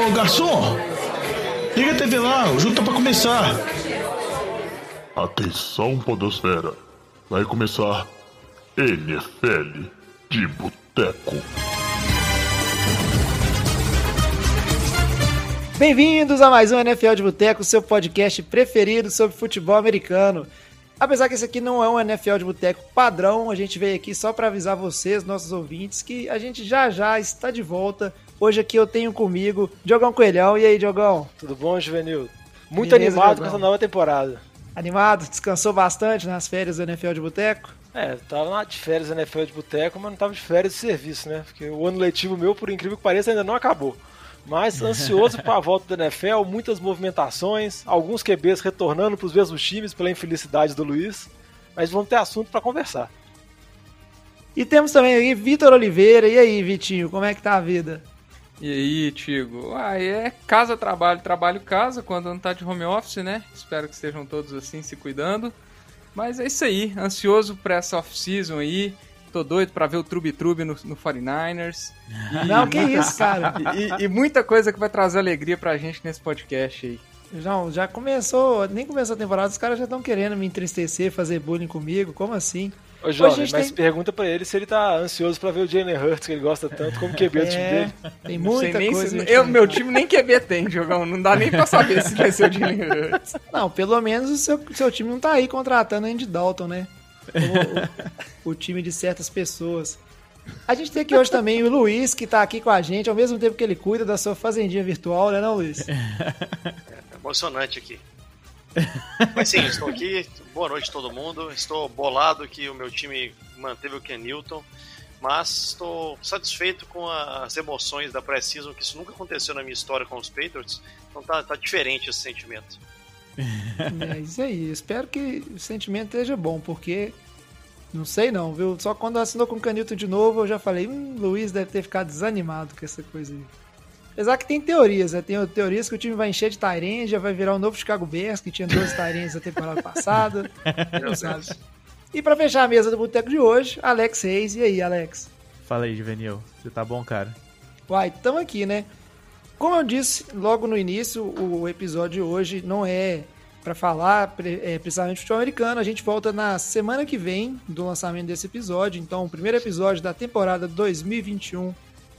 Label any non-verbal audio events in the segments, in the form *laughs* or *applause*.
Ô garçom, liga a TV lá, o jogo tá pra começar. Atenção, Podosfera. Vai começar NFL de Boteco. Bem-vindos a mais um NFL de Boteco, seu podcast preferido sobre futebol americano. Apesar que esse aqui não é um NFL de Boteco padrão, a gente veio aqui só para avisar vocês, nossos ouvintes, que a gente já já está de volta. Hoje aqui eu tenho comigo Diogão Coelhão. E aí, Diogão? Tudo bom, Juvenil? Muito Beleza, animado Diogão. com essa nova temporada. Animado? Descansou bastante nas férias do NFL de Boteco? É, tava lá de férias na NFL de boteco, mas não tava de férias de serviço, né? Porque o ano letivo meu, por incrível que pareça, ainda não acabou. Mas *laughs* ansioso para a volta da NFL, muitas movimentações, alguns QBs retornando para os mesmos times pela infelicidade do Luiz. Mas vamos ter assunto para conversar. E temos também aí Vitor Oliveira. E aí, Vitinho, como é que tá a vida? E aí, Tigo? Ah, é casa, trabalho, trabalho, casa, quando não tá de home office, né? Espero que estejam todos assim, se cuidando. Mas é isso aí, ansioso pra essa off-season aí. Tô doido pra ver o Trube Trube no, no 49ers. *laughs* E, Não, que isso, cara. *laughs* e, e muita coisa que vai trazer alegria pra gente nesse podcast aí. Já, já começou, nem começou a temporada, os caras já estão querendo me entristecer, fazer bullying comigo. Como assim? Ô, Jovem, mas tem- pergunta para ele se ele tá ansioso para ver o Jalen Hurts, que ele gosta tanto, como QB do time É, dele. tem muita nem coisa. se- eu, meu time nem QB tem, jogão. Não dá nem pra saber se vai ser o Jalen Hurts. *laughs* Não, pelo menos o seu, seu time não tá aí contratando Andy Dalton, né? O, o- o time de certas pessoas. A gente tem aqui hoje também o Luiz, que tá aqui com a gente, ao mesmo tempo que ele cuida da sua fazendinha virtual, né, não, Luiz? emocionante aqui. *laughs* Mas sim, estou aqui. Boa noite todo mundo. Estou bolado que o meu time manteve o Ken Newton, mas estou satisfeito com as emoções da pré-season, que isso nunca aconteceu na minha história com os Patriots. Então tá, tá diferente esse sentimento. *laughs* É isso aí. Espero que o sentimento esteja bom, porque não sei não, viu? Só quando assinou com o Canilton de novo, eu já falei, hum, Luiz deve ter ficado desanimado com essa coisa aí. Apesar que tem teorias, né? Tem teorias que o time vai encher de Tyrene, já vai virar o novo Chicago Bears, que tinha 12 Tyrenes na temporada passada. *laughs* Não sabe. E pra fechar a mesa do boteco de hoje, Alex Reis. E aí, Alex? Fala aí, Juvenil. Você tá bom, cara? Uai, tamo aqui, né? Como eu disse logo no início, o episódio de hoje não é pra falar é, precisamente de futebol americano. A gente volta na semana que vem do lançamento desse episódio. Então, o primeiro episódio da temporada 2021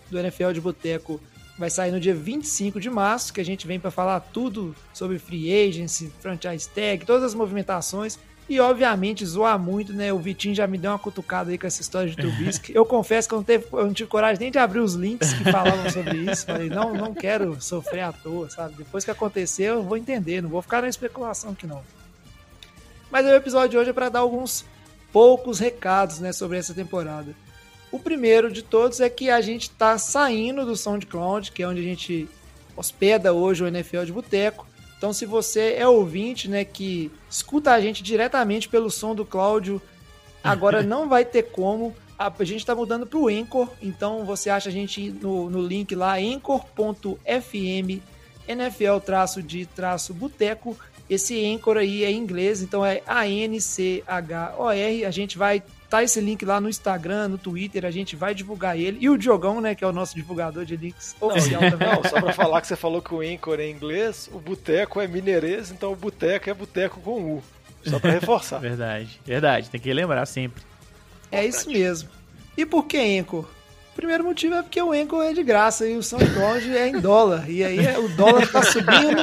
do NFL de Boteco vai sair no dia 25 de março, que a gente vem pra falar tudo sobre free agency, franchise tag, todas as movimentações. E, obviamente, zoar muito, né? O Vitinho já me deu uma cutucada aí com essa história de Trubisky. *laughs* Eu confesso que eu não, teve, eu não tive coragem nem de abrir os links que falavam sobre isso. Falei, não, não quero sofrer à toa, sabe? Depois que acontecer, eu vou entender, não vou ficar na especulação aqui não. Mas o episódio de hoje é para dar alguns poucos recados, né, sobre essa temporada. O primeiro de todos é que a gente está saindo do SoundCloud, que é onde a gente hospeda hoje o NFL de Boteco. Então, se você é ouvinte, né, que escuta a gente diretamente pelo som do Cláudio, agora *laughs* não vai ter como. A gente está mudando para o Anchor, então você acha a gente no, no link lá, anchor.fm, NFL traço de traço boteco. Esse Anchor aí é em inglês, então é A-N-C-H-O-R. A gente vai tá esse link lá no Instagram, no Twitter, a gente vai divulgar ele. E o Diogão, né, que é o nosso divulgador de links oficial também. Não, só pra falar que você falou que o Anchor é inglês, o boteco é mineirês, então o boteco é boteco com U. Só pra reforçar. *laughs* Verdade, verdade. Tem que lembrar sempre. É isso mesmo. E por que Anchor? O primeiro motivo é porque o Anchor é de graça e o SoundCloud é em dólar. E aí o dólar tá subindo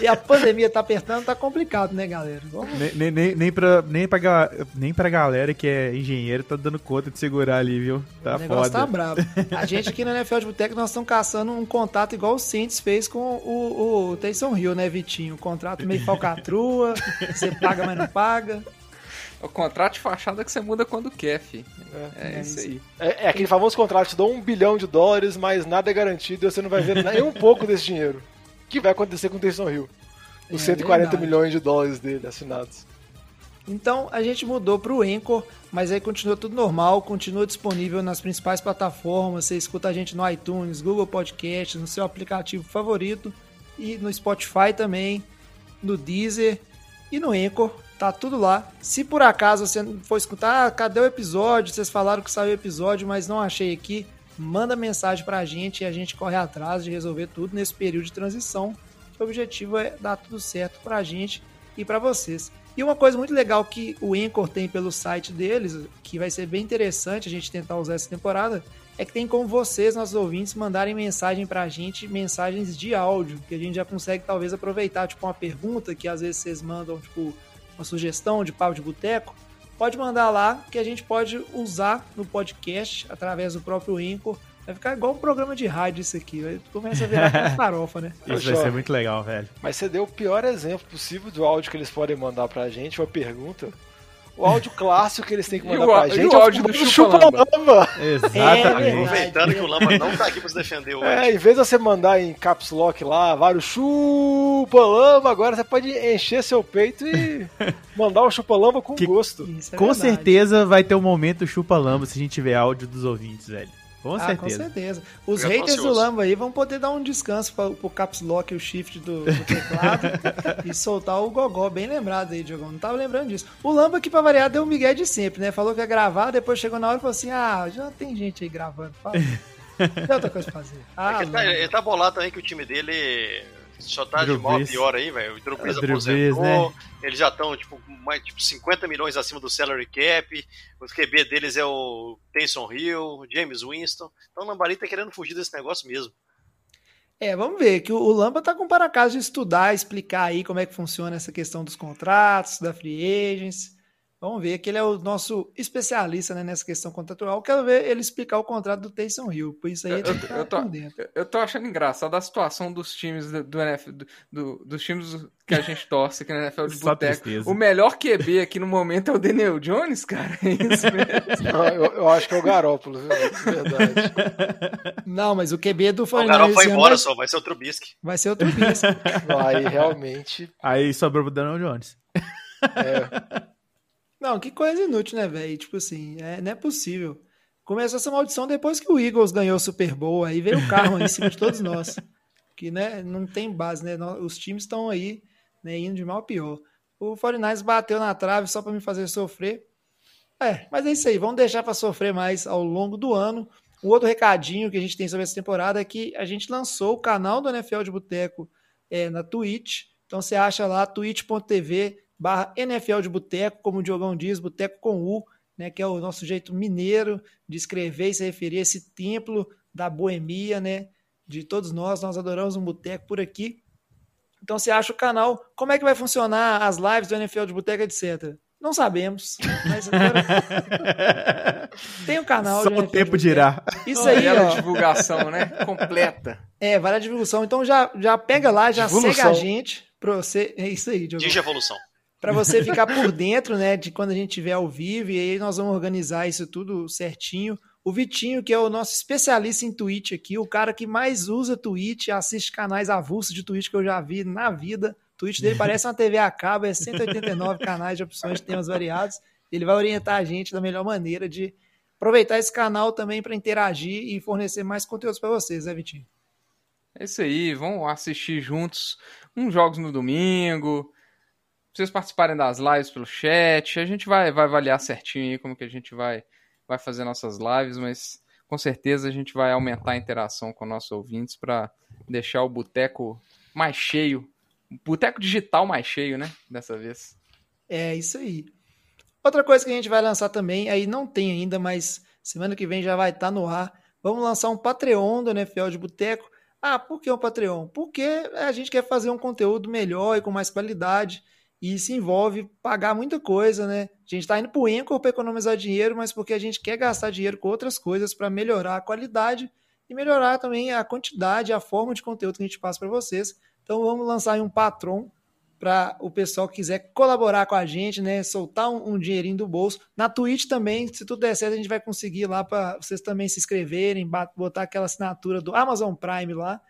e a pandemia tá apertando, tá complicado, né, galera? Vamos... Nem, nem, nem, pra, nem, pra, nem pra galera que é engenheiro tá dando conta de segurar ali, viu? Tá o negócio foda. tá bravo. A gente aqui no NFL de Boteco, nós estamos caçando um contato igual o Saints fez com o, o Taysom Hill, né, Vitinho? Um contrato meio *laughs* falcatrua, você paga, mas não paga. O contrato de fachada que você muda quando quer, fi. É, É isso isso. aí. É, é aquele famoso contrato que te dá um bilhão de dólares, mas nada é garantido e você não vai ver nem um *laughs* pouco desse dinheiro. O que vai acontecer com o Taysom Hill? Os É 140 verdade. milhões de dólares dele assinados. Então a gente mudou para o Anchor, mas aí continua tudo normal, continua disponível nas principais plataformas. Você escuta a gente no iTunes, Google Podcast, no seu aplicativo favorito e no Spotify também, no Deezer e no Anchor. Tá tudo lá. Se por acaso você for escutar, ah, cadê o episódio? Vocês falaram que saiu o episódio, mas não achei aqui. manda mensagem pra gente e a gente corre atrás de resolver tudo nesse período de transição. O objetivo é dar tudo certo pra gente e pra vocês. E uma coisa muito legal que o Anchor tem pelo site deles, que vai ser bem interessante a gente tentar usar essa temporada, é que tem como vocês, nossos ouvintes, mandarem mensagem pra gente, mensagens de áudio, que a gente já consegue talvez aproveitar, tipo uma pergunta que às vezes vocês mandam, tipo uma sugestão de papo de boteco, pode mandar lá que a gente pode usar no podcast através do próprio Anchor. Vai ficar igual um programa de rádio isso aqui. Vai- Começa a virar *laughs* farofa, né? Isso vai ser muito legal, velho. Mas você deu o pior exemplo possível do áudio que eles podem mandar pra gente, uma pergunta. O áudio clássico que eles têm que E mandar o pra e gente o é áudio do famoso Chupa-Lamba. Chupa-Lamba. Exatamente. verdade. Aproveitando que o Lamba não tá aqui pra se defender hoje. É, em vez de você mandar em caps lock lá, vários chupa-lamba, agora você pode encher seu peito e *laughs* mandar o chupa-lamba com Que- gosto. É Com verdade. certeza vai ter um momento chupa-lamba se a gente tiver áudio dos ouvintes, velho. Com Ah, com certeza. certeza. Os Eu já haters do. Lamba aí vão poder dar um descanso pra, pro caps lock e o shift do, do teclado *laughs* e soltar o gogó. Bem lembrado aí, Diogão. Não tava lembrando disso. O Lamba, que pra variar, deu um migué de sempre, né? Falou que ia gravar, depois chegou na hora e falou assim: ah, já tem gente aí gravando. Fala. *laughs* Tem outra coisa pra fazer. É Ah, que ele, tá, ele tá bolado também que o time dele só tá Drew de mal pior aí, velho. O Drew Brees aposentou, né? eles já estão tipo, mais, tipo 50 milhões acima do salary cap, o QB deles é o Taysom Hill, James Winston. Então o Lambari tá querendo fugir desse negócio mesmo. É, vamos ver, que o, o Lamba tá com para casa de estudar, explicar aí como é que funciona essa questão dos contratos, da free agents. Vamos ver que ele é o nosso especialista né, nessa questão contratual. Quero ver ele explicar o contrato do Taysom Hill. Por isso aí Eu- ele eu- eu tô- dentro. Eu- tô achando engraçado a situação dos times do, do NFL, do- do- dos times que a gente torce aqui na NFL de *laughs* boteco. O melhor QB aqui no momento é o Daniel Jones, cara. É isso mesmo. *laughs* Não, eu, eu acho que é o Garópolo, viu? Verdade. Não, mas o QB do O 49 Garoppolo foi ano embora vai, só, vai ser o Trubisky. vai ser o Trubisky. Aí realmente. Aí sobrou pro Daniel Jones. É, Não, que coisa inútil, né, velho? Tipo assim, é, não é possível. Começou essa maldição depois que o Eagles ganhou o Super Bowl, aí veio o carro em cima de todos nós. *laughs* Que, né, não tem base, né? Os times estão aí, né, indo de mal a pior. O 49ers bateu na trave só para me fazer sofrer. É, mas é isso aí, vamos deixar para sofrer mais ao longo do ano. O outro recadinho que a gente tem sobre essa temporada é que a gente lançou o canal do NFL de Boteco é, na Twitch. Então você acha lá twitch.tv barra NFL de Boteco, como o Diogão diz, Boteco com U, né, que é o nosso jeito mineiro de escrever e se referir a esse templo da boemia, né, de todos nós, nós adoramos um boteco por aqui. Então você acha o canal, como é que vai funcionar as lives do NFL de Boteco, etc. Não sabemos, mas agora *laughs* tem o canal. Só o tempo dirá. Isso aí, Bela ó. divulgação, né? Completa. É, vale a divulgação. Então já, já pega lá, já Divulgação. segue a gente. Pra você, é isso aí, Diogo. Digi Evolução. Pra você ficar por dentro, né, de quando a gente estiver ao vivo. E aí nós vamos organizar isso tudo certinho. O Vitinho, que é o nosso especialista em Twitch aqui, o cara que mais usa Twitch, assiste canais avulsos de Twitch que eu já vi na vida. O Twitch dele parece uma TV a cabo, é 189 canais de opções de temas variados. Ele vai orientar a gente da melhor maneira de aproveitar esse canal também para interagir e fornecer mais conteúdos para vocês, né, Vitinho? É isso aí, vão assistir juntos uns jogos no domingo. Vocês participarem das lives pelo chat. A gente vai, vai avaliar certinho aí como que a gente vai, vai fazer nossas lives, mas com certeza a gente vai aumentar a interação com nossos ouvintes para deixar o boteco mais cheio. Boteco digital mais cheio, né? Dessa vez. É isso aí. Outra coisa que a gente vai lançar também, aí não tem ainda, mas semana que vem já vai estar no ar. Vamos lançar um Patreon do NFL de Boteco. Ah, por que um Patreon? Porque a gente quer fazer um conteúdo melhor e com mais qualidade. E isso envolve pagar muita coisa, né? A gente está indo para o para economizar dinheiro, mas porque a gente quer gastar dinheiro com outras coisas para melhorar a qualidade e melhorar também a quantidade, a forma de conteúdo que a gente passa para vocês. Então vamos lançar um Patron para o pessoal que quiser colaborar com a gente, né? Soltar um, um dinheirinho do bolso. Na Twitch também, se tudo der certo, a gente vai conseguir lá para vocês também se inscreverem, botar aquela assinatura do Amazon Prime lá.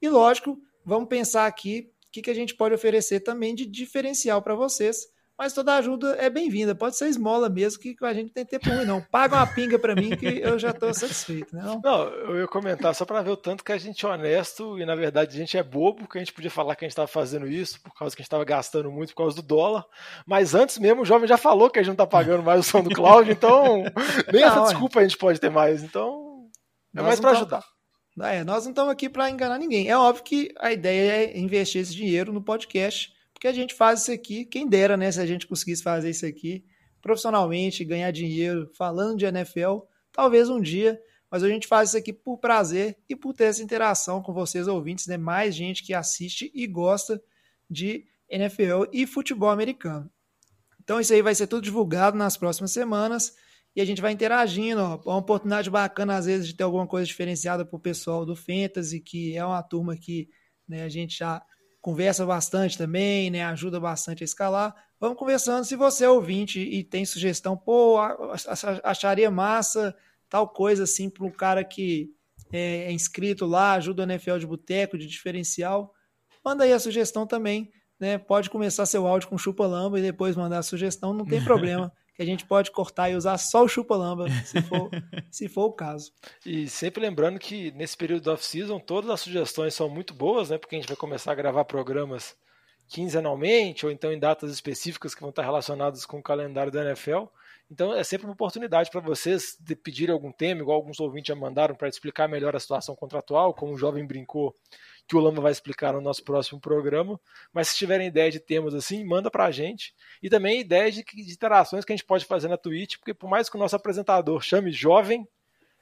E lógico, vamos pensar aqui que, que a gente pode oferecer também de diferencial para vocês. Mas toda ajuda é bem-vinda. Pode ser esmola mesmo, que a gente não tem tempo ruim, não. Paga uma pinga para mim que eu já estou satisfeito, né? Não? Não, eu ia comentar só pra ver o tanto que a gente é honesto e na verdade a gente é bobo, que a gente podia falar que a gente estava fazendo isso por causa que a gente estava gastando muito por causa do dólar. Mas antes mesmo o jovem já falou que a gente não tá pagando mais o som do Cloud, então *laughs* nem essa Não, é. desculpa a gente pode ter mais. Então, É mais para ajudar. É, nós não estamos aqui para enganar ninguém. É óbvio que a ideia é investir esse dinheiro no podcast, porque a gente faz isso aqui, quem dera, né, se a gente conseguisse fazer isso aqui profissionalmente, ganhar dinheiro falando de NFL, talvez um dia, mas a gente faz isso aqui por prazer e por ter essa interação com vocês ouvintes, né, mais gente que assiste e gosta de NFL e futebol americano. Então isso aí vai ser tudo divulgado nas próximas semanas e a gente vai interagindo. Ó. É uma oportunidade bacana, às vezes, de ter alguma coisa diferenciada para o pessoal do Fantasy, que é uma turma que né, a gente já conversa bastante também, né, ajuda bastante a escalar. Vamos conversando. Se você é ouvinte e tem sugestão, pô, acharia massa tal coisa assim para um cara que é, é inscrito lá, ajuda o NFL de boteco, de diferencial, manda aí a sugestão também. Né? Pode começar seu áudio com chupa-lamba e depois mandar a sugestão, não tem *laughs* problema. Que a gente pode cortar e usar só o chupa-lamba, se for, *laughs* se for o caso. E sempre lembrando que nesse período off-season todas as sugestões são muito boas, né? Porque a gente vai começar a gravar programas quinzenalmente ou então em datas específicas que vão estar relacionadas com o calendário da NFL. Então é sempre uma oportunidade para vocês de pedir algum tema, igual alguns ouvintes já mandaram para explicar melhor a situação contratual, como o jovem brincou que o Lama vai explicar no nosso próximo programa. Mas se tiverem ideia de temas assim, manda para a gente. E também ideias de, de interações que a gente pode fazer na Twitch, porque por mais que o nosso apresentador chame jovem,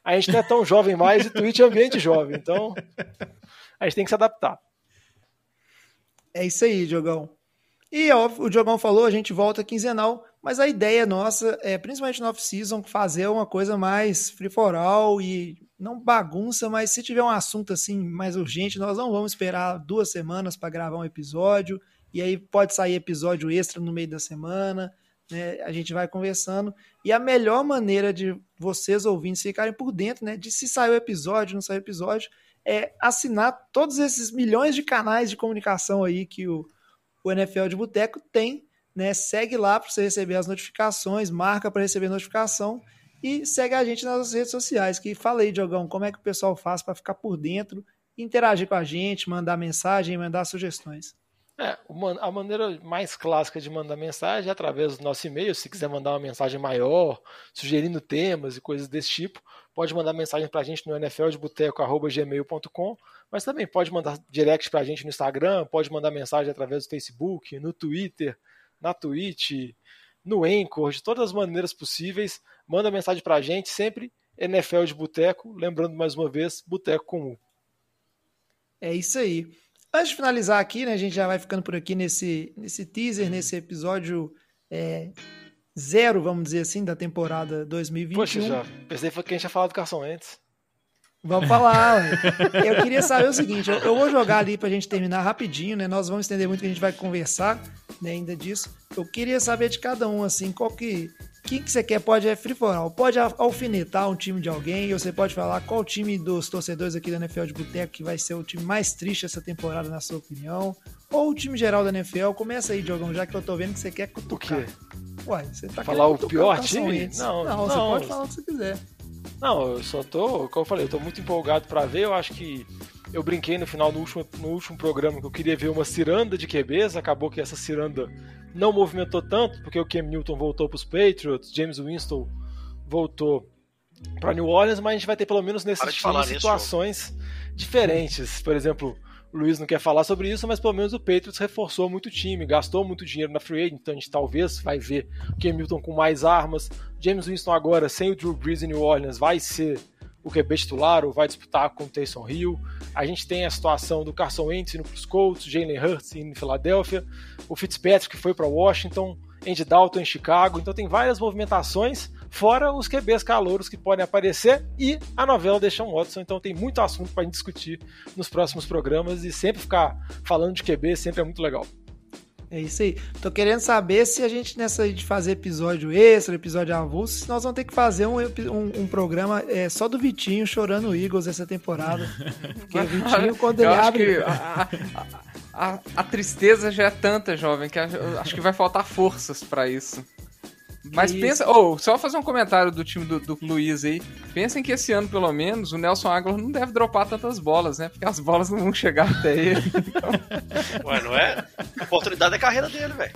a gente não é tão *laughs* jovem mais e Twitch é ambiente jovem. Então a gente tem que se adaptar. É isso aí, Diogão. E o Diogão falou, a gente volta quinzenal, mas a ideia nossa é, principalmente no off-season, fazer uma coisa mais free for all e não bagunça, mas se tiver um assunto assim mais urgente, nós não vamos esperar duas semanas para gravar um episódio, e aí pode sair episódio extra no meio da semana, né? A gente vai conversando. E a melhor maneira de vocês ouvintes ficarem por dentro, né, de se saiu episódio, não saiu episódio, é assinar todos esses milhões de canais de comunicação aí que o, o NFL de Boteco tem, né? Segue lá para você receber as notificações, marca para receber notificação e segue a gente nas redes sociais. Que fala aí, Diogão, como é que o pessoal faz para ficar por dentro, interagir com a gente, mandar mensagem, mandar sugestões. É, a maneira mais clássica de mandar mensagem é através do nosso e-mail. Se quiser mandar uma mensagem maior, sugerindo temas e coisas desse tipo, pode mandar mensagem para a gente no nfldeboteco.gmail.com, mas também pode mandar direct para a gente no Instagram, pode mandar mensagem através do Facebook, no Twitter, na Twitch, no Anchor, de todas as maneiras possíveis. Manda mensagem para a gente, sempre NFL de Boteco. Lembrando mais uma vez, Boteco com U. É isso aí. Antes de finalizar aqui, né, a gente já vai ficando por aqui nesse, nesse teaser, nesse episódio é, zero, vamos dizer assim, da temporada 2021. Poxa, já pensei que a gente ia falar do Carson antes. Vamos falar. eu queria saber o seguinte, eu, eu, vou jogar ali pra gente terminar rapidinho, né? Nós vamos estender muito que a gente vai conversar né, ainda disso. Eu queria saber de cada um, assim, qual que quem que você quer pode é free for all. Pode alfinetar um time de alguém, ou você pode falar qual time dos torcedores aqui da NFL de Boteco que vai ser o time mais triste essa temporada, na sua opinião. Ou o time geral da NFL. Começa aí, Diogão, já que eu tô vendo que você quer cutucar. O quê? Uai, você tá Falar o pior time? Não, não, não, você pode falar o que você quiser. Não, eu só tô, como eu falei, eu tô muito empolgado para ver. Eu acho que eu brinquei no final do último, no último programa que eu queria ver uma ciranda de QBs. Acabou que essa ciranda não movimentou tanto, porque o Cam Newton voltou para os Patriots, James Winston voltou para New Orleans, mas a gente vai ter pelo menos nesses times situações diferentes. Por exemplo, o Luiz não quer falar sobre isso, mas pelo menos o Patriots reforçou muito o time, gastou muito dinheiro na free agent, então a gente talvez vai ver o Cam Newton com mais armas. James Winston agora, sem o Drew Brees em New Orleans, vai ser o QB titular ou vai disputar com o Taysom Hill. A gente tem a situação do Carson Wentz indo para os Colts, Jalen Hurts indo em Filadélfia, o Fitzpatrick foi para Washington, Andy Dalton em Chicago. Então tem várias movimentações, fora os QBs calouros que podem aparecer e a novela deixa um Watson. Então tem muito assunto para a gente discutir nos próximos programas e sempre ficar falando de QB sempre é muito legal. É isso aí. Tô querendo saber se a gente, nessa de fazer episódio extra, episódio avulso, nós vamos ter que fazer um, um, um programa é, só do Vitinho chorando o Eagles essa temporada. *laughs* Porque o Vitinho, quando ele abre. A, a, a, a, tristeza já é tanta, jovem, que acho que vai faltar forças para isso. Mas pensa, ou oh, só fazer um comentário do time do, do Luiz aí. Pensem que esse ano, pelo menos, o Nelson Aguilar não deve dropar tantas bolas, né? Porque as bolas não vão chegar até ele. *laughs* Então... Ué, não é? A oportunidade é a carreira dele, velho.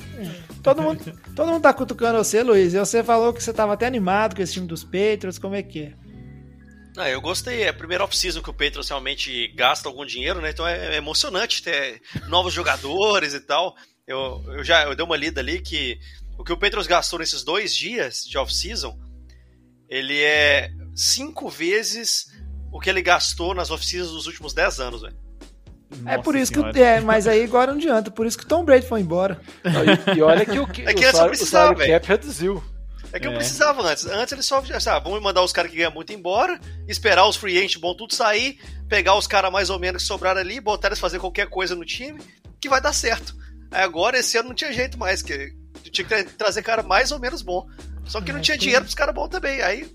Todo mundo, todo mundo tá cutucando você, Luiz. E você falou que você tava até animado com esse time dos Patriots, como é que é? Ah, eu gostei. É a primeira off-season que o Patriots realmente gasta algum dinheiro, né? Então é, é emocionante ter novos jogadores e tal. Eu, eu já eu dei uma lida ali que o que o Patriots gastou nesses dois dias de off-season, ele é cinco vezes o que ele gastou nas off-seasons dos últimos 10 anos, velho. é por isso senhora. que. É, mas aí agora não adianta. Por isso que o Tom Brady foi embora. E, e olha que o, que, É que o salário, o precisava, salário velho. cap reduziu. É que eu É. precisava antes. Antes eles só ah, vamos mandar os caras que ganham muito embora, esperar os free agents bom tudo sair, pegar os caras mais ou menos que sobraram ali, botar eles fazer qualquer coisa no time, que vai dar certo. Aí agora esse ano não tinha jeito mais, que tinha que tra- trazer cara mais ou menos bom. Só que não É, tinha que- dinheiro pros caras bons também. Aí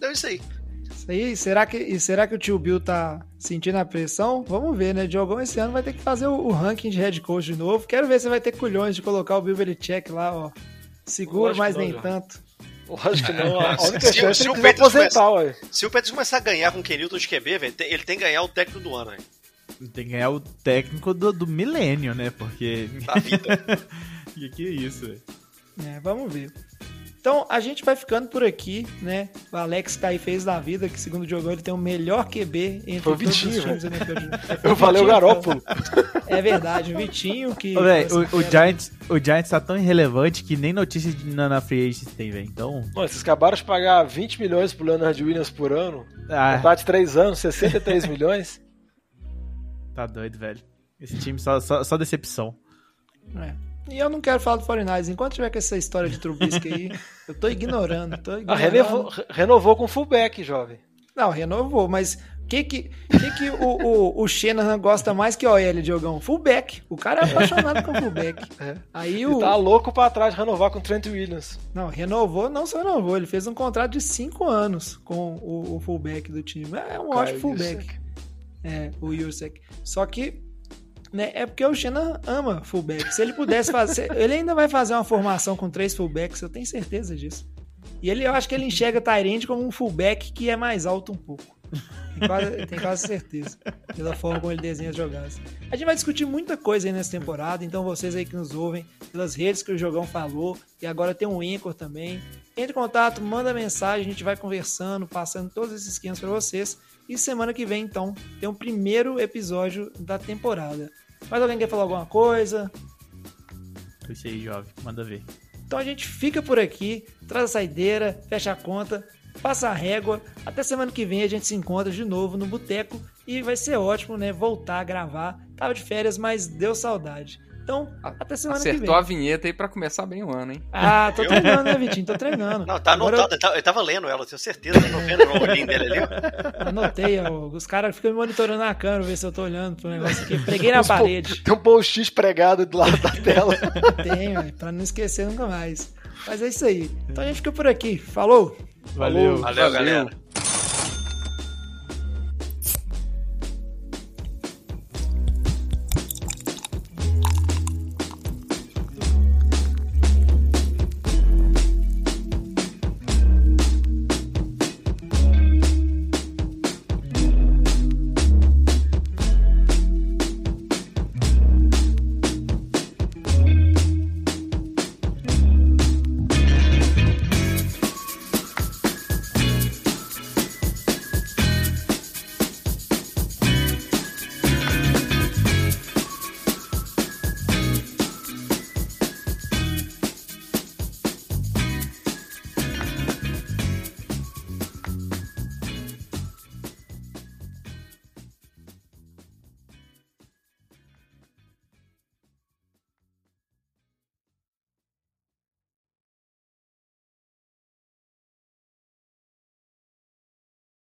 deu isso aí. Isso aí, será que, e será que o tio Bill tá sentindo a pressão? Vamos ver, né? Diogão esse ano vai ter que fazer o, o ranking de head coach de novo. Quero ver se vai ter culhões de colocar o Bill Belichick lá, ó. Seguro, mas não, nem tanto. Lógico que não. *laughs* A Se- única se- chance se é o aposentar, ué. Se o começar a ganhar com o Kenilton de QB, velho, ele tem que ganhar o técnico do ano, velho. Tem que ganhar o técnico do, do milênio, né? Porque. Da vida. *laughs* que, que isso, velho? É, vamos ver. Então, a gente vai ficando por aqui, né? O Alex Kai fez da vida, que segundo o Diogão, ele tem o melhor QB entre Foi o todos Vitinho, os times NFL. *laughs* Foi Eu falei o Garópolo. É verdade, o Vitinho que... O, o, Giants, o Giants tá tão irrelevante que nem notícia de, na, na Free Agents tem, velho. Então. Mano, vocês acabaram de pagar 20 milhões pro Leonard Williams por ano. Ah, Contrato de 3 anos, 63 *laughs* milhões. tá doido, velho. Esse time só, só, só decepção. É. E eu não quero falar do 49ers. Enquanto tiver com essa história de Trubisky aí, *laughs* eu tô ignorando. Tô Ah, ignorando. renovou, re- renovou com fullback, jovem. Não, renovou, mas o que que, que, que o, o, o Shanahan gosta mais que o OL, Diogão? Fullback. O cara é apaixonado com fullback. *laughs* É. Aí Ele o... tá louco pra trás de renovar com o Trent Williams. Não, renovou, não só renovou, ele fez um contrato de 5 anos com o, o fullback do time. É um Cara, ótimo fullback. É, o Yusek. Só que, né, é porque o Shanahan ama fullback. Se ele pudesse fazer, ele ainda vai fazer uma formação com três fullbacks, eu tenho certeza disso. E ele, eu acho que ele enxerga Tyrande como um fullback que é mais alto um pouco. Tem quase, tem quase certeza. Pela forma como ele desenha as jogadas. A gente vai discutir muita coisa aí nessa temporada, então vocês aí que nos ouvem, pelas redes que o Jogão falou, e agora tem um Anchor também. Entre em contato, manda mensagem, a gente vai conversando, passando todos esses esquemas para vocês. E semana que vem, então, tem o primeiro episódio da temporada. Mais alguém quer falar alguma coisa? É Isso aí, jovem. Manda ver. Então a gente fica por aqui, traz a saideira, fecha a conta, passa a régua. Até semana que vem a gente se encontra de novo no boteco e vai ser ótimo, né? Voltar a gravar. Tava de férias, mas deu saudade. Então, até semana que Acertou vem. a vinheta aí pra começar bem o ano, hein? Ah, tô treinando, né, Vitinho? Tô treinando. Não, tá Agora anotado. Eu tava- Eu tava lendo ela, tenho certeza. Eu tô vendo o olhinho dele ali. Anotei, ó, os caras ficam me monitorando na câmera, ver se eu tô olhando pro negócio aqui. Preguei na Os po- parede. Tem um post-it pregado do lado da tela. Tenho, é, pra não esquecer nunca mais. Mas é isso aí. Então a gente fica por aqui. Falou! Valeu. Valeu, galera.